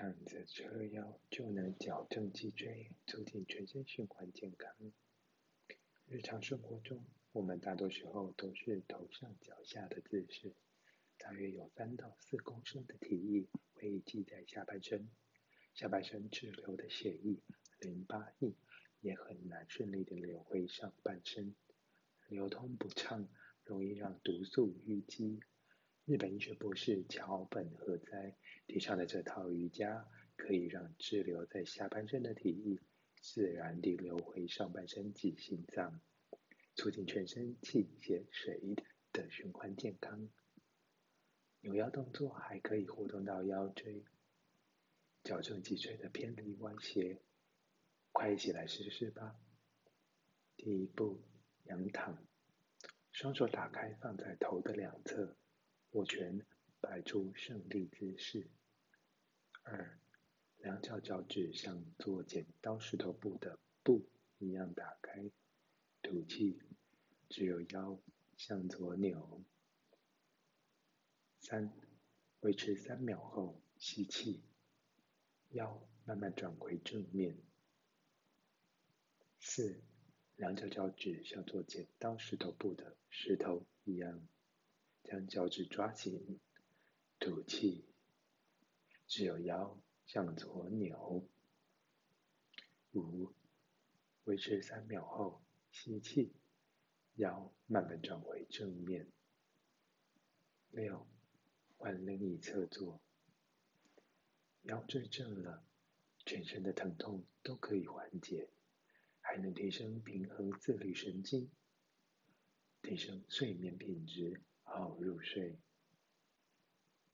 躺着侧腰就能矫正脊椎，促进全身循环健康。日常生活中，我们大多时候都是头上脚下的姿势，大约有三到四公升的体液会积在下半身，下半身滞留的血液、淋巴液也很难顺利的流回上半身，流通不畅，容易让毒素淤积。日本医学博士桥本和哉提倡的这套瑜伽，可以让滞留在下半身的体液自然地流回上半身及心脏。促进全身气血水的循环健康。扭腰动作还可以活动到腰椎，矫正脊椎的偏离歪斜。快一起来试试吧！第一步，仰躺，双手打开放在头的两侧，握拳摆出胜利姿势。二，两脚脚趾像做剪刀石头布的布一样打开。吐气，只有腰向左扭。三，维持三秒后吸气，腰慢慢转回正面。四，两脚脚趾像做剪刀石头布的石头一样，将脚趾抓紧。吐气，只有腰向左扭。五，维持三秒后。吸气，腰慢慢转回正面。六，换另一侧坐。腰椎正了，全身的疼痛都可以缓解，还能提升平衡自律神经，提升睡眠品质，好入睡。